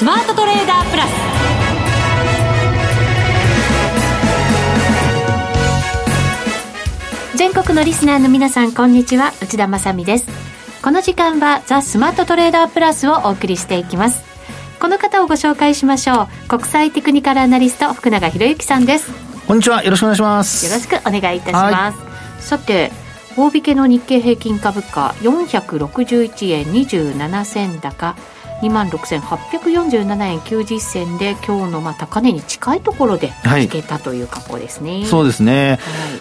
スマートトレーダープラス。全国のリスナーの皆さんこんにちは。内田まさです。この時間はザ・スマートトレーダープラスをお送りしていきます。この方をご紹介しましょう。国際テクニカルアナリスト福永博之さんです。こんにちは。よろしくお願いします。よろしくお願いいたします。さて大引けの日経平均株価461円27銭高2万6847円90銭で今日のまあ高値に近いところで引けたという格好ですね、はい、そうですね、はい、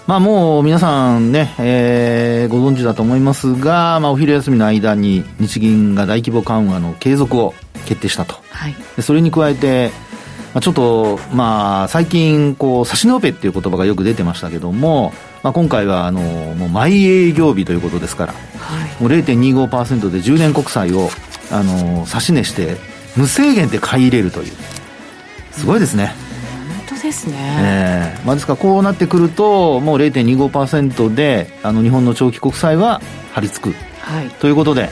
まあもう皆さんね、えー、ご存知だと思いますが、まあ、お昼休みの間に日銀が大規模緩和の継続を決定したと、はい、それに加えてまあ、ちょっと、まあ、最近、こう、差しのべっていう言葉がよく出てましたけども、まあ、今回は、あの、もう、毎営業日ということですから、はい、もう0.25%で10年国債を、あの、差し値して、無制限で買い入れるという。すごいですね。本当ですね。ええー、まあ、ですから、こうなってくると、もう0.25%で、あの、日本の長期国債は張り付く。はい。ということで、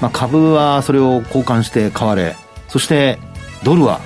まあ、株はそれを交換して買われ、そして、ドルは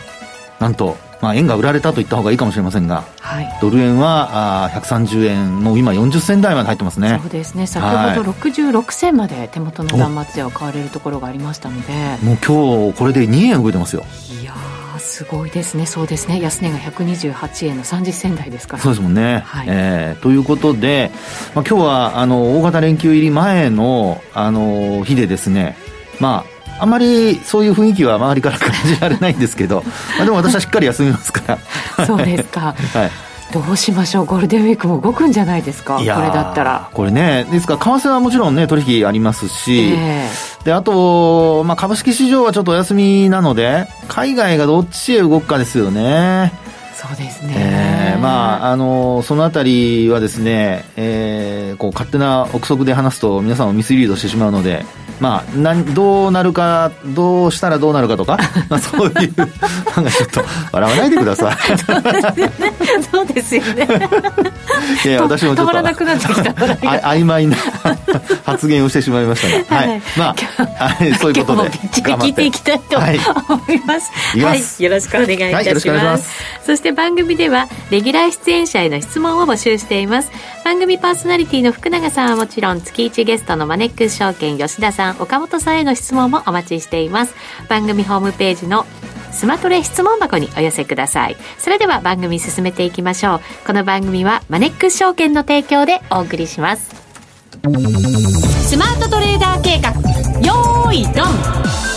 なんと、まあ、円が売られたと言った方がいいかもしれませんが、はい、ドル円はあ130円、もう今40銭台まで入ってますね。そうですね。先ほど66銭まで手元の断末では買われるところがありましたので、もう今日これで2円動いてますよ。いやすごいですね、そうですね、安値が128円の30銭台ですから。そうですもんね。はい、えー、ということで、まあ、今日はあの大型連休入り前のあの日でですね、まああんまりそういう雰囲気は周りから感じられないんですけど、まあ、でも私はしっかり休みますから。そうですか、はい、どうしましょう？ゴールデンウィークも動くんじゃないですか？これだったら。これねですから為替はもちろんね取引ありますし、えー、であと、まあ、株式市場はちょっとお休みなので海外がどっちへ動くかですよね。そうですね、えー、まああのそのあたりはですね、えー、こう勝手な憶測で話すと皆さんをミスリードしてしまうのでまあ、などうなるか、どうしたらどうなるかとか、まあ、そういう、なんかちょっと、笑わないでください。そうですよね。いや私もちょっと、あ曖昧な 発言をしてしまいましたが、はい。まあ、そういうことで。聞いていきたいと思います。はい、よろしくお願いいたします。そして番組では、レギュラー出演者への質問を募集しています。番組パーソナリティの福永さんはもちろん、月1ゲストのマネックス証券吉田さん、ん岡本さんへの質問もお待ちしています番組ホームページのスマトレ質問箱にお寄せください。それでは番組進めていきましょう。この番組はマネックス証券の提供でお送りします。スマートトレーダー計画。よーいドン。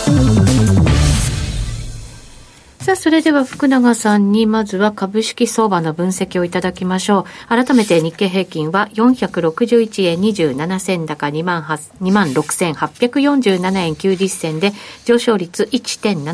さあ、それでは福永さんにまずは株式相場の分析をいただきましょう。改めて日経平均は461円27銭高2万6847円90銭で上昇率1.7%、え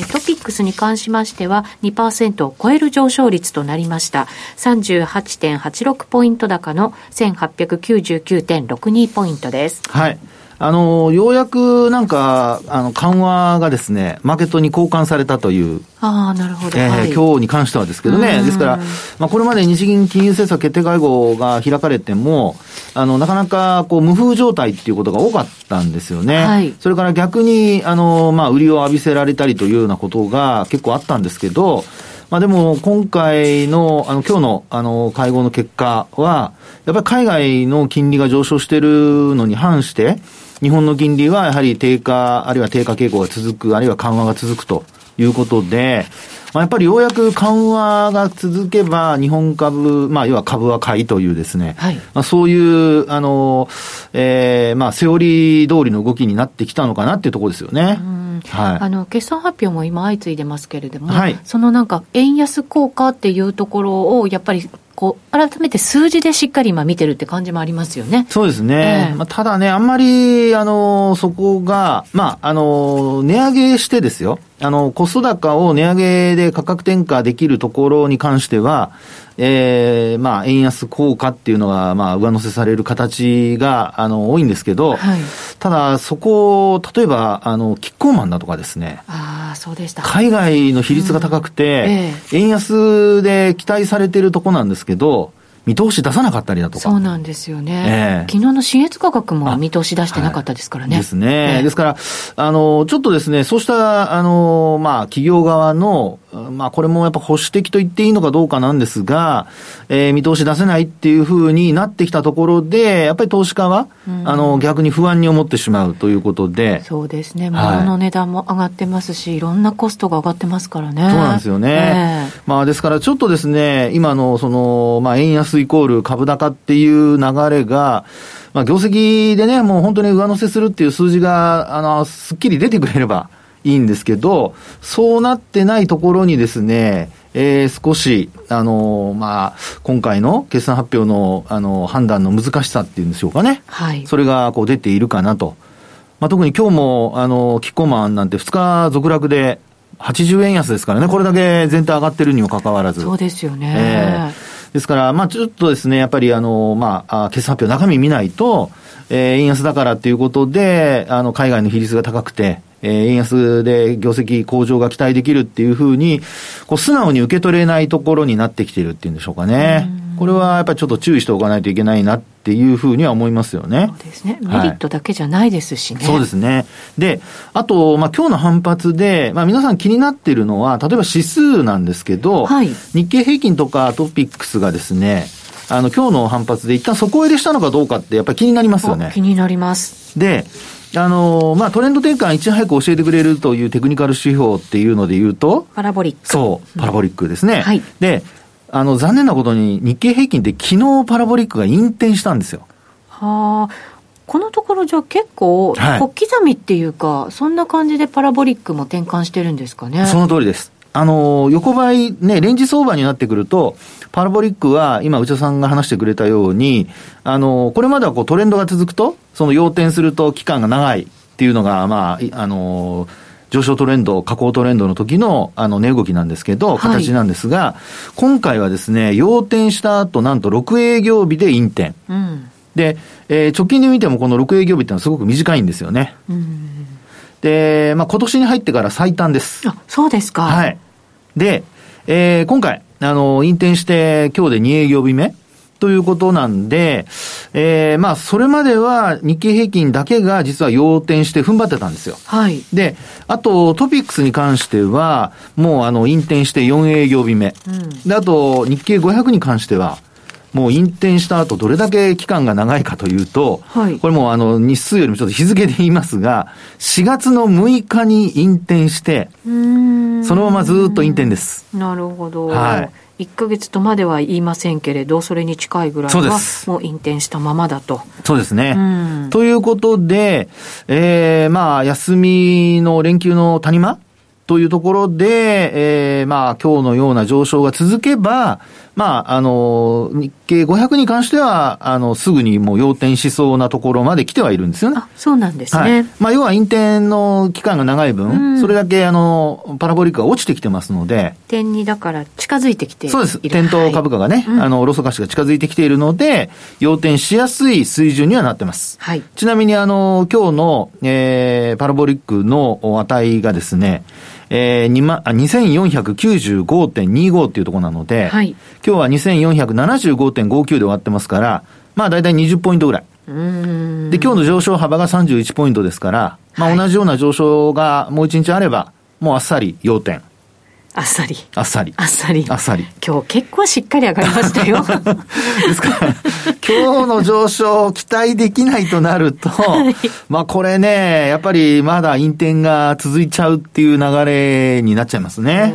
ー、トピックスに関しましては2%を超える上昇率となりました。38.86ポイント高の1899.62ポイントです。はい。あの、ようやくなんか、あの、緩和がですね、マーケットに交換されたという。ああ、なるほど。えーはい、今日に関してはですけどね。ですから、まあ、これまで日銀金融政策決定会合が開かれても、あの、なかなか、こう、無風状態っていうことが多かったんですよね。はい、それから逆に、あの、まあ、売りを浴びせられたりというようなことが結構あったんですけど、まあでも、今回の、あの、今日の、あの、会合の結果は、やっぱり海外の金利が上昇しているのに反して、日本の金利はやはり低下、あるいは低下傾向が続く、あるいは緩和が続くということで、まあ、やっぱりようやく緩和が続けば、日本株、まあ、要は株は買いというですね、はい、まあ、そういう、あの、えー、まあ、セオリー通りの動きになってきたのかなっていうところですよね。はい、あの決算発表も今相次いでますけれども、はい、そのなんか円安効果っていうところをやっぱりこう、改めて数字でしっかり今見てるって感じもありますよね。そうですね。えー、まあ、ただね、あんまり、あの、そこが、まあ、あの、値上げしてですよ。あの、コスト高を値上げで価格転嫁できるところに関しては、ええー、まあ、円安効果っていうのが、まあ、上乗せされる形が、あの、多いんですけど、はい、ただ、そこ、例えば、あの、キッコーマンだとかですね。ああ、そうでした。海外の比率が高くて、うんえー、円安で期待されているとこなんですけど、見通し出さなかったりだとか。そうなんですよね。えー、昨日の新越価格も見通し出してなかったですからね。はい、ですね、えー、ですから、あの、ちょっとですね、そうした、あの、まあ、企業側の、まあ、これもやっぱ保守的と言っていいのかどうかなんですが、えー、見通し出せないっていうふうになってきたところで、やっぱり投資家は、うん、あの、逆に不安に思ってしまうということで。そうですね。物の値段も上がってますし、はい、いろんなコストが上がってますからね。そうなんですよね。えー、まあ、ですからちょっとですね、今の、その、まあ、円安イコール株高っていう流れが、まあ、業績でね、もう本当に上乗せするっていう数字が、あの、すっきり出てくれれば、いいんですけど、そうなってないところにですね、えー、少し、あのー、まあ、今回の決算発表の、あのー、判断の難しさっていうんでしょうかね。はい。それが、こう、出ているかなと。まあ、特に今日も、あのー、キッコーマンなんて2日続落で、80円安ですからね、これだけ全体上がってるにもかかわらず。そうですよね。えー、ですから、まあ、ちょっとですね、やっぱり、あの、まあ、決算発表中身見ないと、えー、円安だからっていうことで、あの、海外の比率が高くて、えー、円安で業績向上が期待できるっていうふうに、こう素直に受け取れないところになってきてるっていうんでしょうかね。これはやっぱりちょっと注意しておかないといけないなっていうふうには思いますよね。そうですね。メリットだけじゃないですしね。はい、そうですね。で、あと、まあ今日の反発で、まあ皆さん気になっているのは、例えば指数なんですけど、はい、日経平均とかトピックスがですね、あの、今日の反発で一旦底入れしたのかどうかってやっぱり気になりますよね。気になります。で、あのまあ、トレンド転換いち早く教えてくれるというテクニカル指標っていうので言うと、パラボリック。そう、パラボリックですね。うん、はい。で、あの、残念なことに日経平均って昨日パラボリックが引転したんですよ。はあ。このところじゃ結構、小刻みっていうか、はい、そんな感じでパラボリックも転換してるんですかね。その通りです。あの、横ばい、ね、レンジ相場になってくると、パラボリックは、今、内田さんが話してくれたように、あの、これまではこうトレンドが続くと、その要点すると期間が長いっていうのが、まあ、あの、上昇トレンド、下降トレンドの時の、あの、値動きなんですけど、形なんですが、はい、今回はですね、要点した後、なんと6営業日で引転。うん、で、えー、直近で見てもこの6営業日ってのはすごく短いんですよね。うんで、まあ、今年に入ってから最短です。あ、そうですか。はい。で、えー、今回、あの、引転して今日で2営業日目ということなんで、えー、まあ、それまでは日経平均だけが実は要点して踏ん張ってたんですよ。はい。で、あと、トピックスに関しては、もうあの、引転して4営業日目。うん、で、あと、日経500に関しては、もう引転した後、どれだけ期間が長いかというと、はい、これもあの、日数よりもちょっと日付で言いますが、4月の6日に引転して、そのままずっと引転です。なるほど。はい。1か月とまでは言いませんけれど、それに近いぐらいは、もう引転したままだと。そうですね。うん、ということで、えー、まあ、休みの連休の谷間というところで、えー、まあ、今日のような上昇が続けば、まあ、あの、日経500に関しては、あの、すぐにもう要点しそうなところまで来てはいるんですよね。あ、そうなんですね。はい、まあ、要は、引転の期間が長い分、うん、それだけ、あの、パラボリックが落ちてきてますので。点に、だから近づいてきている。そうです。点と株価がね、はい、あの、ロソカシが近づいてきているので、要点しやすい水準にはなってます。はい。ちなみに、あの、今日の、えー、パラボリックの値がですね、えー、2495.25っていうところなので、はい、今日は2475.59で終わってますから、まあ大体20ポイントぐらい。で、今日の上昇幅が31ポイントですから、まあ同じような上昇がもう1日あれば、もうあっさり要点。あっさり。あっさり。あっさり。あっさり。今日結構しっかり上がりましたよ。ですから、今日の上昇を期待できないとなると、はい、まあこれね、やっぱりまだ引転が続いちゃうっていう流れになっちゃいますね。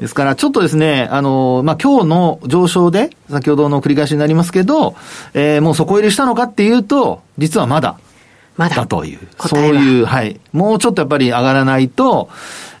ですから、ちょっとですね、あの、まあ、今日の上昇で、先ほどの繰り返しになりますけど、えー、もう底入れしたのかっていうと、実はまだ、まだ。だという。そういう、はい。もうちょっとやっぱり上がらないと、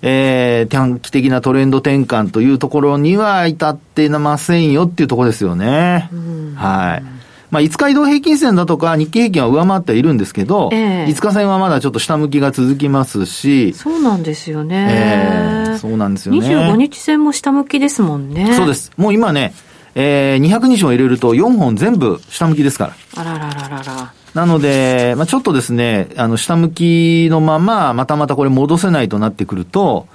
えー、短期的なトレンド転換というところには至ってませんよっていうところですよね。はい。まあ、5日移動平均線だとか日経平均は上回っているんですけど、えー、5日線はまだちょっと下向きが続きますし。そうなんですよね。えー、そうなんですよね。25日線も下向きですもんね。そうです。もう今ね、えー、200日も入れると4本全部下向きですから。あららららら。なので、まあ、ちょっとですね、あの、下向きのまま、またまたこれ戻せないとなってくると、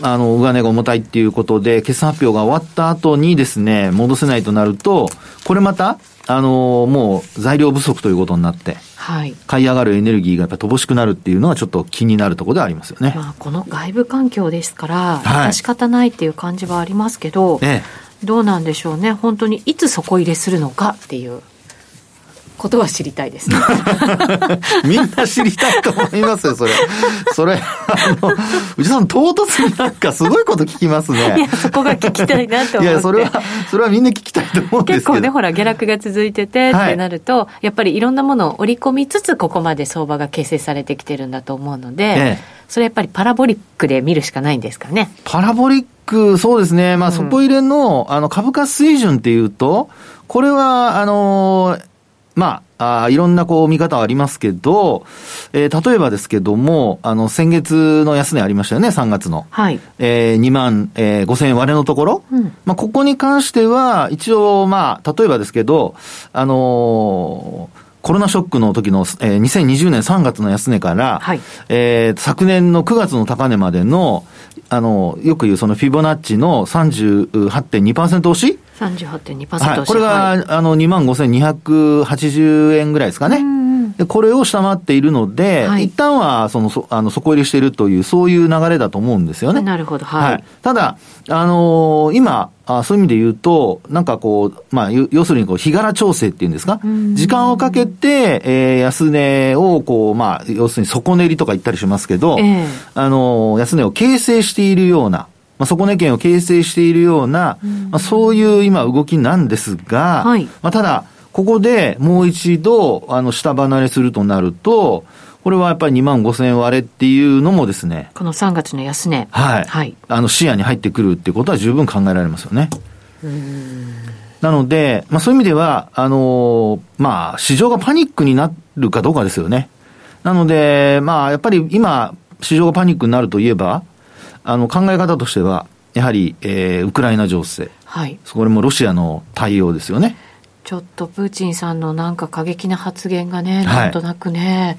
あの、上値が重たいっていうことで、決算発表が終わった後にですね、戻せないとなると、これまた、あのもう材料不足ということになって、はい、買い上がるエネルギーがやっぱ乏しくなるっていうのはちょっと気になるところでありますよね。まあ、この外部環境ですから、はい、仕方ないっていう感じはありますけど、ええ、どうなんでしょうね。本当にいつ底入れするのかっていう。ことは知りたいですね。みんな知りたいと思いますよ、それ。それ、あの、内さん、唐突になんかすごいこと聞きますね。いや、そこが聞きたいなと思って。いや、それは、それはみんな聞きたいと思うんですけど。結構ね、ほら、下落が続いててってなると、はい、やっぱりいろんなものを織り込みつつ、ここまで相場が形成されてきてるんだと思うので、ええ、それやっぱりパラボリックで見るしかないんですかね。パラボリック、そうですね。まあ、底入れの、あの、株価水準っていうと、これは、あのまあ、あいろんなこう見方はありますけど、えー、例えばですけども、あの、先月の安値ありましたよね、3月の。はい。えー、2万、えー、5千円割れのところ。うん、まあ、ここに関しては、一応、まあ、例えばですけど、あのーコロナショックの時の、えー、2020年3月の安値から、はい、えー、昨年の9月の高値までの、あの、よく言うそのフィボナッチの38.2%押し38.2%はい、これが、はい、あの、25,280円ぐらいですかね。で、これを下回っているので、はい、一旦は、その、そあの、底入りしているという、そういう流れだと思うんですよね。なるほど、はい。はい、ただ、あのー、今、あそういう意味で言うと、なんかこう、まあ、要するにこう、日柄調整っていうんですか、時間をかけて、えー、安値を、こう、まあ、要するに底練りとか言ったりしますけど、えー、あのー、安値を形成しているような、まあ、底値圏を形成しているような、まあ、そういう今動きなんですが、はい、まあ、ただ、ここでもう一度、あの、下離れするとなると、これはやっぱり2万5千円割れっていうのもですね。この3月の安値。はい。はい。あの、視野に入ってくるってことは十分考えられますよね。なので、まあそういう意味では、あのまあ市場がパニックになるかどうかですよね。なので、まあやっぱり今、市場がパニックになるといえば、あの考え方としては、やはり、えー、ウクライナ情勢。はい。それもロシアの対応ですよね。ちょっとプーチンさんのなんか過激な発言がね、なんとなくね、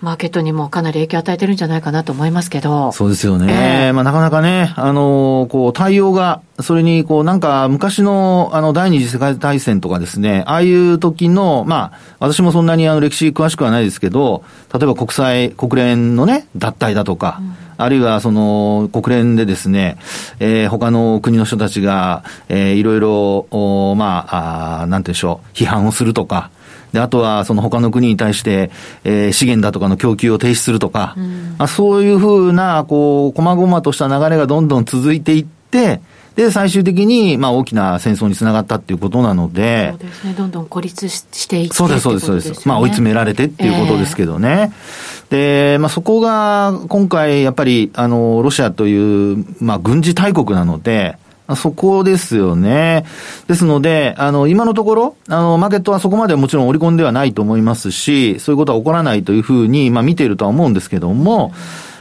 マーケットにもかなり影響を与えてるんじゃないかなと思いますけど。そうですよね。えー、まあなかなかね、あのー、こう対応が、それにこうなんか昔のあの第二次世界大戦とかですね、ああいう時の、まあ私もそんなにあの歴史詳しくはないですけど、例えば国際、国連のね、脱退だとか、うんあるいはその国連でですね、えー、他の国の人たちが、えー、いろいろ、おまあ、あなんていうんでしょう、批判をするとか、で、あとは、その他の国に対して、えー、資源だとかの供給を停止するとか、うん、あそういうふうな、こう、細々とした流れがどんどん続いていって、で、最終的に、まあ、大きな戦争につながったっていうことなので。そうですね。どんどん孤立していってそうです、そうです、そうです。まあ、追い詰められてっていうことですけどね。えー、で、まあ、そこが、今回、やっぱり、あの、ロシアという、まあ、軍事大国なので、そこですよね。ですので、あの、今のところ、あの、マーケットはそこまでもちろん織り込んではないと思いますし、そういうことは起こらないというふうに、まあ見ているとは思うんですけども、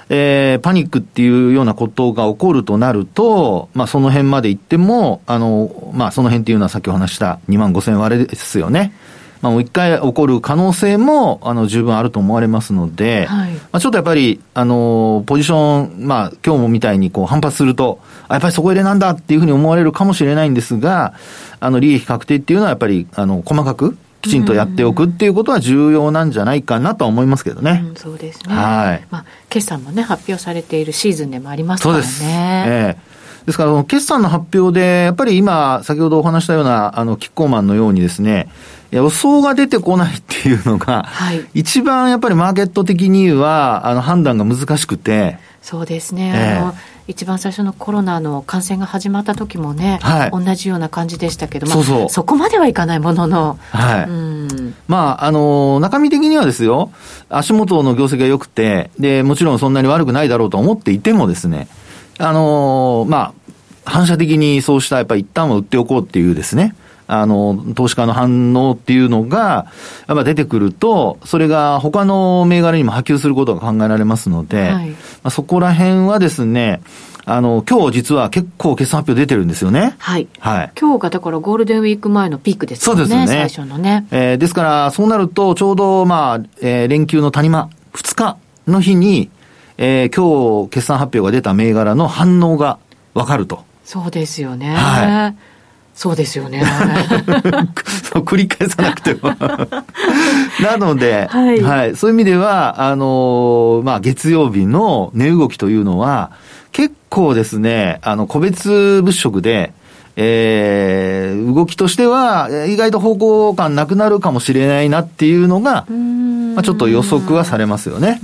えー、パニックっていうようなことが起こるとなると、まあその辺まで行っても、あの、まあその辺っていうのはさっきお話した2万5千割れですよね。まあ、もう一回起こる可能性も、あの、十分あると思われますので、はい、まあ、ちょっとやっぱり、あの、ポジション、まあ、今日もみたいにこう反発すると、あ、やっぱりそこ入れなんだっていうふうに思われるかもしれないんですが、あの、利益確定っていうのはやっぱり、あの、細かく、きちんとやっておくっていうことは重要なんじゃないかなとは思いますけどね。うん、そうですね。はい。まあ、決算もね、発表されているシーズンでもありますからね。そうです。ええーですから、決算の発表で、やっぱり今、先ほどお話したような、あの、キッコーマンのようにですね、予想が出てこないっていうのが、はい、一番やっぱりマーケット的には、あの、判断が難しくて。そうですね。えー、あの一番最初のコロナの感染が始まった時もね、はい、同じような感じでしたけど、まあ、そうそう。そこまではいかないものの、はい、うん。まあ、あの中身的にはですよ、足元の業績が良くてで、もちろんそんなに悪くないだろうと思っていてもですね、あのまあ、反射的にそうしたやっぱり一旦は売っておこうっていうですね、あの、投資家の反応っていうのが、やっぱ出てくると、それが他の銘柄にも波及することが考えられますので、はい、まあ、そこら辺はですね、あの、今日実は結構決算発表出てるんですよね。はい。はい。今日がだからゴールデンウィーク前のピークですよね。そうですね。最初のね。えー、ですから、そうなると、ちょうど、まあ、えー、連休の谷間、2日の日に、えー、今日決算発表が出た銘柄の反応がわかると。そうですよね。はい。そうですよね。繰り返さなくても。なので、はい、はい、そういう意味では、あのー、まあ、月曜日の値動きというのは、結構ですね、あの、個別物色で、えー、動きとしては、意外と方向感なくなるかもしれないなっていうのが、まあ、ちょっと予測はされますよね。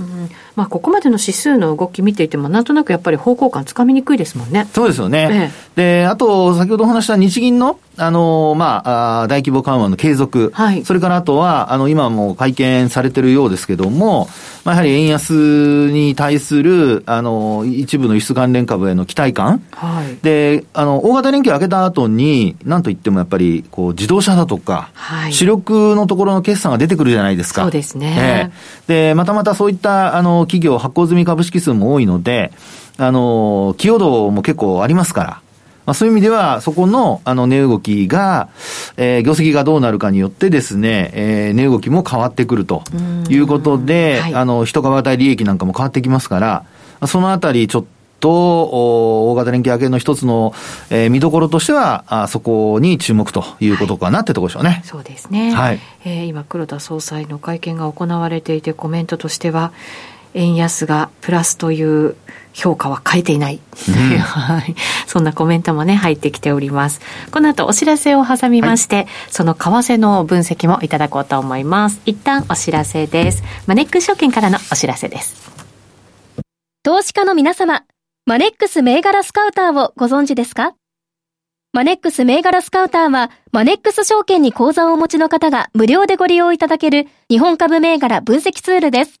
まあ、ここまでの指数の動き見ていても、なんとなくやっぱり方向感つかみにくいですもんね。そうですよね。ええ、で、あと、先ほどお話した日銀の、あの、まあ、大規模緩和の継続。はい。それからあとは、あの、今も会見されてるようですけども、まあ、やはり円安に対する、あの、一部の輸出関連株への期待感。はい。で、あの、大型連休明けた後に、なんといってもやっぱり、こう、自動車だとか、はい。主力のところの決算が出てくるじゃないですか。そうですね。ええ。で、またまたそういった、あの、企業発行済み株式数も多いので、あの、寄与度も結構ありますから。まあ、そういう意味では、そこの、あの、値動きが、えー、業績がどうなるかによってですね、えー、値動きも変わってくるということで、はい、あの、一株当たり利益なんかも変わってきますから、そのあたりちょっと、大型連休明けの一つの、えー、見どころとしては、あそこに注目ということかなってところでしょうね。はい、そうですね。はい。えー、今、黒田総裁の会見が行われていて、コメントとしては、円安がプラスという評価は変えていない、うん、はい。そんなコメントもね、入ってきております。この後お知らせを挟みまして、はい、その為替の分析もいただこうと思います。一旦お知らせです。マネックス証券からのお知らせです。投資家の皆様、マネックス銘柄スカウターをご存知ですか？マネックス銘柄スカウターは、マネックス証券に口座をお持ちの方が無料でご利用いただける日本株銘柄分析ツールです。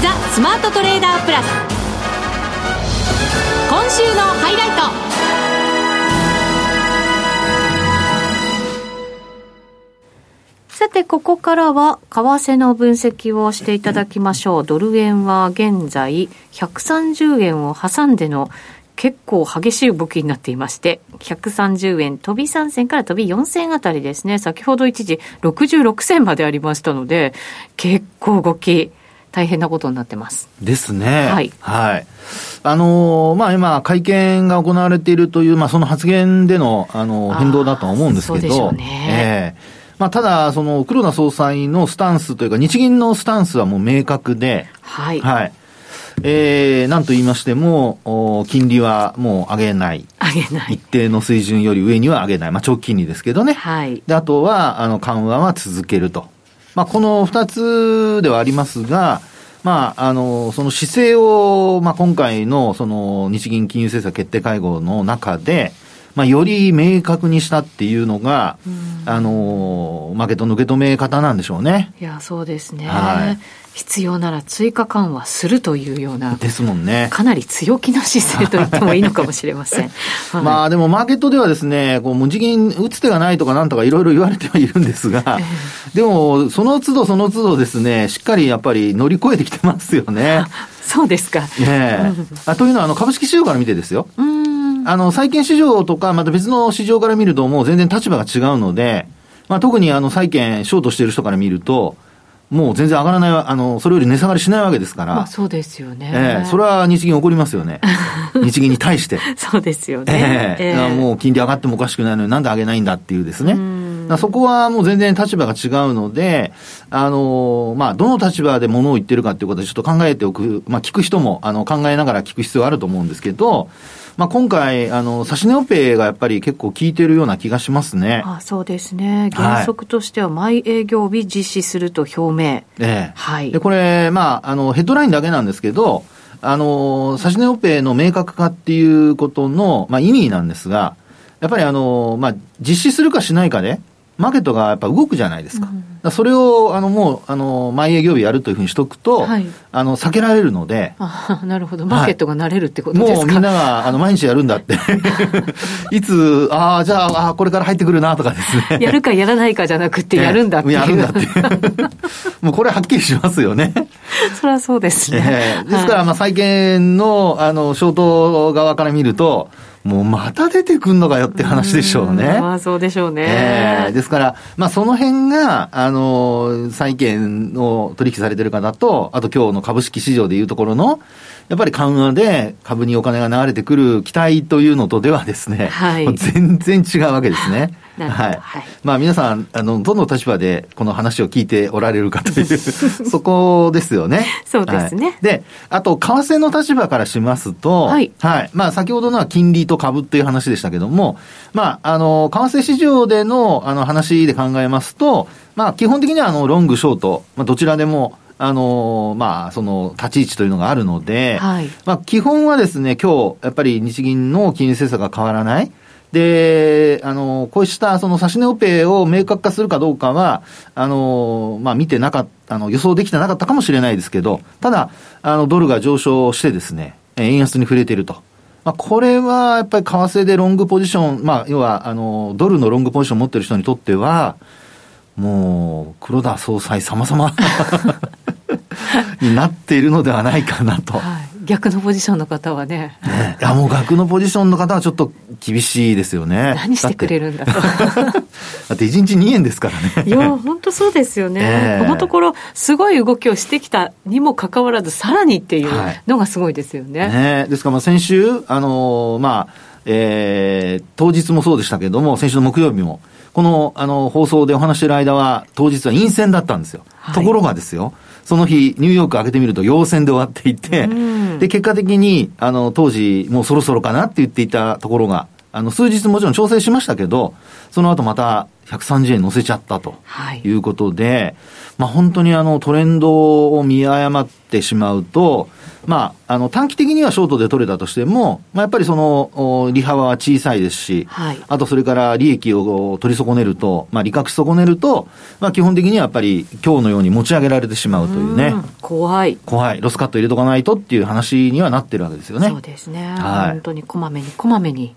ザスマートトレーダープラス今週のハイライトさて、ここからは、為替の分析をしていただきましょう。ドル円は現在、130円を挟んでの結構激しい動きになっていまして、130円飛び3銭から飛び4銭あたりですね。先ほど一時66銭までありましたので、結構動き大変なことになってます。ですね。はい。はい。あのー、まあ今、会見が行われているという、まあその発言での、あのー、変動だとは思うんですけど、そうでね。えーまあ、ただ、その、黒田総裁のスタンスというか、日銀のスタンスはもう明確で、はい。はい。えー、なんと言いましても、お金利はもう上げない。上げない。一定の水準より上には上げない。まあ、長期金利ですけどね。はい。で、あとは、あの、緩和は続けると。まあ、この二つではありますが、まあ、あの、その姿勢を、まあ、今回の、その、日銀金融政策決定会合の中で、まあ、より明確にしたっていうのが、あの、マーケットの受け止め方なんでしょうね。いや、そうですね。はい。必要なら追加緩和するというような。ですもんね。かなり強気な姿勢と言ってもいいのかもしれません。はい、まあでもマーケットではですね、こう無次元打つ手がないとかなんとかいろいろ言われてはいるんですが、えー、でもその都度その都度ですね、しっかりやっぱり乗り越えてきてますよね。そうですか。ねえ。あというのはあの株式市場から見てですよ。あの債券市場とかまた別の市場から見るともう全然立場が違うので、まあ特にあの債券ショートしている人から見ると、もう全然上がらない、あの、それより値下がりしないわけですから。まあそうですよね。ええー、それは日銀怒りますよね。日銀に対して。そうですよね。ええー、えー、もう金利上がってもおかしくないのになんで上げないんだっていうですね。そこはもう全然立場が違うので、あの、まあ、どの立場で物を言ってるかっていうことでちょっと考えておく、まあ、聞く人も、あの、考えながら聞く必要あると思うんですけど、まあ、今回、あの、指値オペがやっぱり結構効いてるような気がしますね。あそうですね。原則としては、毎営業日実施すると表明。ええ。はい。で、これ、まあ、あの、ヘッドラインだけなんですけど、あの、指値オペの明確化っていうことの、まあ、意味なんですが、やっぱりあの、まあ、実施するかしないかで、マーケットがやっぱ動くじゃないですか。うん、それを、あの、もう、あの、毎営業日やるというふうにしとくと、はい、あの、避けられるので。あなるほど。マーケットが慣れるってことですか、はい、もうみんなが、あの、毎日やるんだって。いつ、ああ、じゃあ、あこれから入ってくるなとかですね。やるかやらないかじゃなくて、やるんだっていう。やるんだってもうこれはっきりしますよね。それはそうですね。えー、ですから、まあ、債券の、あの、ショート側から見ると、もうまた出てくんのかよって話でしょうね。まあそうでしょうね。えー、ですから、まあその辺が、あの、債券を取引されてる方と、あと今日の株式市場でいうところの、やっぱり緩和で株にお金が流れてくる期待というのとではですね、はい、全然違うわけですね。はい。はい、まあ皆さん、あの、どの立場でこの話を聞いておられるかという そこですよね。そうですね、はい、で、あと、為替の立場からしますと、はい。はい。まあ先ほどのは金利と株っていう話でしたけども、まあ、あの、為替市場での、あの、話で考えますと、まあ基本的にはあの、ロング、ショート、まあどちらでも、あのまあ、その立ち位置というのがあるので、はい、まあ、基本はですね、今日、やっぱり日銀の金融政策が変わらない。で、あの、こうしたその指値オペを明確化するかどうかは、あの、まあ、見てなかった、あの、予想できてなかったかもしれないですけど、ただ、あの、ドルが上昇してですね、円安に触れていると。まあ、これはやっぱり為替でロングポジション、まあ、要は、あの、ドルのロングポジションを持ってる人にとっては、もう、黒田総裁様々 になっているのではないかなと。はい、逆のポジションの方はね。ねいや、もう逆のポジションの方はちょっと厳しいですよね。何してくれるんだと。だって 1日2円ですからね。いや、本当そうですよね。えー、このところ、すごい動きをしてきたにもかかわらず、さらにっていうのがすごいですよね。はい、ねですから、先週、あのー、まあ、えー、当日もそうでしたけれども、先週の木曜日も、この、あの、放送でお話している間は、当日は陰線だったんですよ。はい、ところがですよ、その日、ニューヨーク開けてみると陽線で終わっていて、で、結果的に、あの、当時、もうそろそろかなって言っていたところが、あの、数日もちろん調整しましたけど、その後また130円乗せちゃったとい。うことで、はい、まあ本当にあのトレンドを見誤ってしまうと、まあ、あの短期的にはショートで取れたとしても、まあ、やっぱりその利幅は小さいですし、はい、あとそれから利益を取り損ねると、まあ、利確し損ねると、まあ、基本的にはやっぱり今日のように持ち上げられてしまうというね。う怖い。怖い。ロスカット入れとかないとっていう話にはなってるわけですよね。そうですね。はい、本当にこまめにこまめに。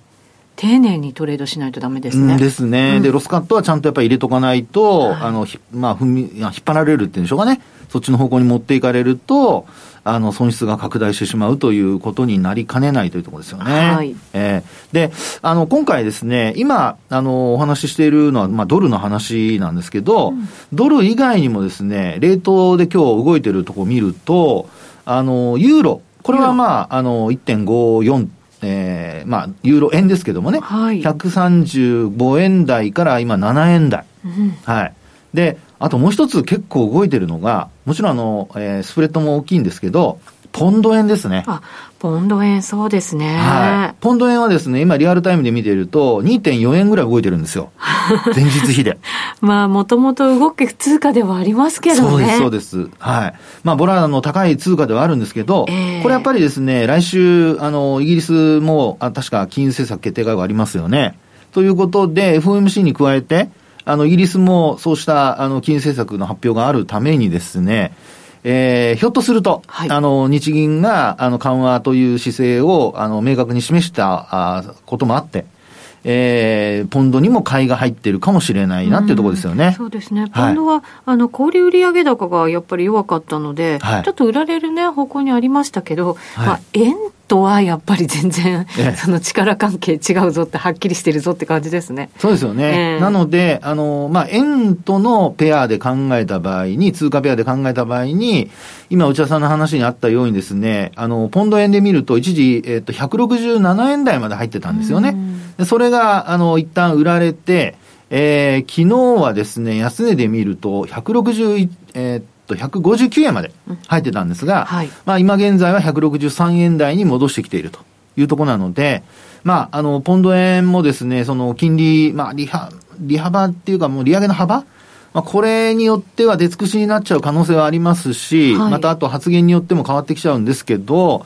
丁寧にトレードしないとダメですね。ですね、うん、で、ロスカットはちゃんとやっぱり入れとかないと、はい、あの、まあ、踏み、引っ張られるっていうんでしょうかね。そっちの方向に持っていかれると、あの、損失が拡大してしまうということになりかねないというところですよね。はい。えー、で、あの、今回ですね、今、あの、お話ししているのは、まあ、ドルの話なんですけど、うん、ドル以外にもですね、レートで今日動いてるところを見ると、あの、ユーロ、これはまあ、あの、1.54えー、まあ、ユーロ円ですけどもね、はい、135円台から今7円台。うん、はい。で、あともう一つ結構動いてるのが、もちろんあの、えー、スプレッドも大きいんですけど、ポンド円ですね。あ、ポンド円、そうですね。はい。ポンド円はですね、今リアルタイムで見ていると、2.4円ぐらい動いてるんですよ。前日比で。まあ、もともと動く通貨ではありますけどね。そうです、そうです。はい。まあ、ボラの高い通貨ではあるんですけど、えー、これやっぱりですね、来週、あの、イギリスも、あ確か金融政策決定会合ありますよね。ということで、FOMC に加えて、あの、イギリスもそうした、あの、金融政策の発表があるためにですね、えー、ひょっとすると、はい、あの、日銀が、あの、緩和という姿勢を、あの、明確に示したあこともあって、えー、ポンドにも買いが入っているかもしれないなっていうところですよね。そうですね。ポンドは、はい、あの、小売売上高がやっぱり弱かったので、はい、ちょっと売られるね、方向にありましたけど、はい、まあ、円とはやっぱり全然、その力関係違うぞってはっきりしてるぞって感じですね。そうですよね。えー、なので、あの、まあ、円とのペアで考えた場合に、通貨ペアで考えた場合に、今内田さんの話にあったようにですね、あの、ポンド円で見ると一時、えっ、と、167円台まで入ってたんですよね。でそれが、あの、一旦売られて、えー、昨日はですね、安値で見ると、161、えー、と159円まで入ってたんですが、はい、まあ今現在は163円台に戻してきているというところなので、まあ、あの、ポンド円もですね、その金利、まあ、利幅、利幅っていうかもう利上げの幅まあ、これによっては出尽くしになっちゃう可能性はありますし、はい、またあと発言によっても変わってきちゃうんですけど、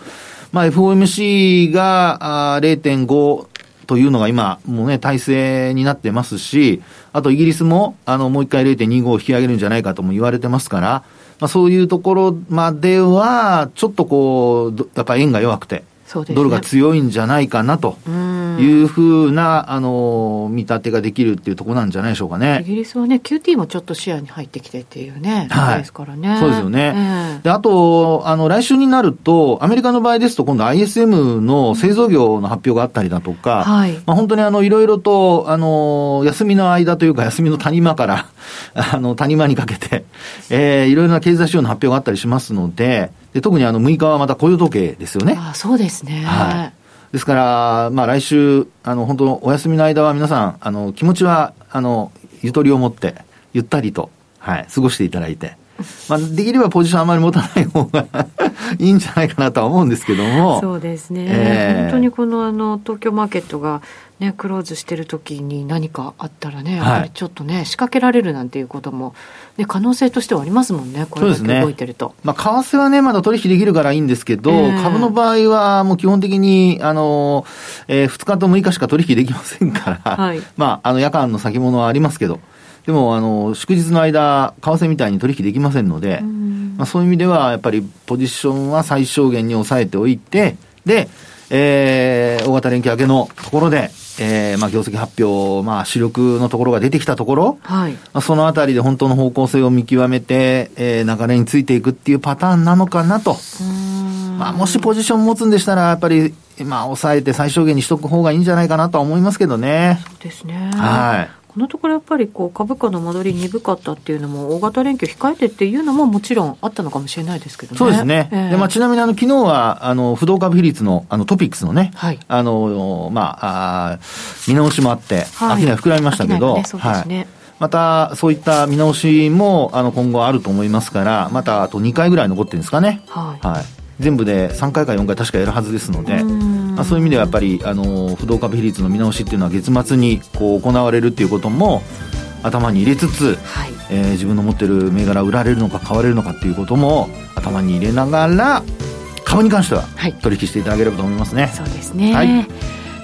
まあ、FOMC があ0.5というのが今、もうね、体制になってますし、あとイギリスも、あの、もう一回0.25を引き上げるんじゃないかとも言われてますから、まあ、そういうところまでは、ちょっとこう、やっぱ円が弱くて、ドルが強いんじゃないかなというふうな、あの、見立てができるっていうところなんじゃないでしょうかね。イギリスはね、QT もちょっと視野に入ってきてっていうね、はい、ですからね。そうですよね。えー、で、あと、あの、来週になると、アメリカの場合ですと、今度 ISM の製造業の発表があったりだとか、はい、まあ、本当にあの、いろいろと、あの、休みの間というか、休みの谷間から、あの、谷間にかけて、えー、いろいろな経済指標の発表があったりしますので、で特にあの6日はまた雇用統計ですよね。あそうですね。はい。ですから、まあ来週、あの、本当お休みの間は皆さん、あの、気持ちは、あの、ゆとりを持って、ゆったりと、はい、過ごしていただいて、まあ、できればポジションあまり持たない方が いいんじゃないかなとは思うんですけども。そうですね。えー、本当にこのあの東京マーケットがね、クローズしてる時に何かあったらね、やっぱりちょっとね、仕掛けられるなんていうことも、ね、可能性としてはありますもんね、これだけ動いてると。ね、まあ、為替はね、まだ取引できるからいいんですけど、えー、株の場合はもう基本的に、あの、えー、2日と6日しか取引できませんから、はい、まあ、あの、夜間の先物はありますけど、でも、あの、祝日の間、為替みたいに取引できませんので、まあ、そういう意味では、やっぱりポジションは最小限に抑えておいて、で、えー、大型連休明けのところで、えー、まあ、業績発表、まあ、主力のところが出てきたところ、はい。まあ、そのあたりで本当の方向性を見極めて、えー、流れについていくっていうパターンなのかなと。まあ、もしポジション持つんでしたら、やっぱり、まあ、抑えて最小限にしとく方がいいんじゃないかなとは思いますけどね。そうですね。はい。このところやっぱりこう株価の戻り鈍かったっていうのも、大型連休控えてっていうのももちろんあったのかもしれないですけどね。そうですね。えー、でまあ、ちなみにあの昨日はあの不動株比率のあのトピックスのね、はい、あのまああ見直しもあって、はい、商い膨らみましたけど、ねね、はいまた、そういった見直しも、あの、今後あると思いますから、また、あと2回ぐらい残ってるんですかね。はい。はい。全部で3回か4回確かやるはずですので、まあ、そういう意味ではやっぱりあの不動株比率の見直しっていうのは月末にこう行われるっていうことも頭に入れつつ、はい、えー、自分の持ってる銘柄売られるのか買われるのかっていうことも頭に入れながら株に関しては取引していただければと思いますね。はい、そうですね、はい。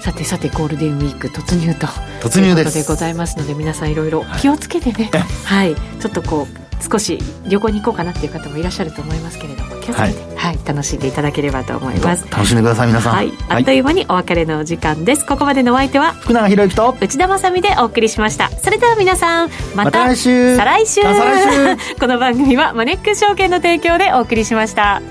さてさてゴールデンウィーク突入と突入ですということでございますので皆さんいろいろ気をつけてね、はい、はい、ちょっとこう少し旅行に行こうかなっていう方もいらっしゃると思いますけれども気をつけて、はい、はい、楽しんでいただければと思います。楽しんでください皆さん、はい、あっという間にお別れのお時間です。ここまでのお相手は福永博之と内田まさでお送りしました。それでは皆さんまた来週。再来週。この番組はマネックス証券の提供でお送りしました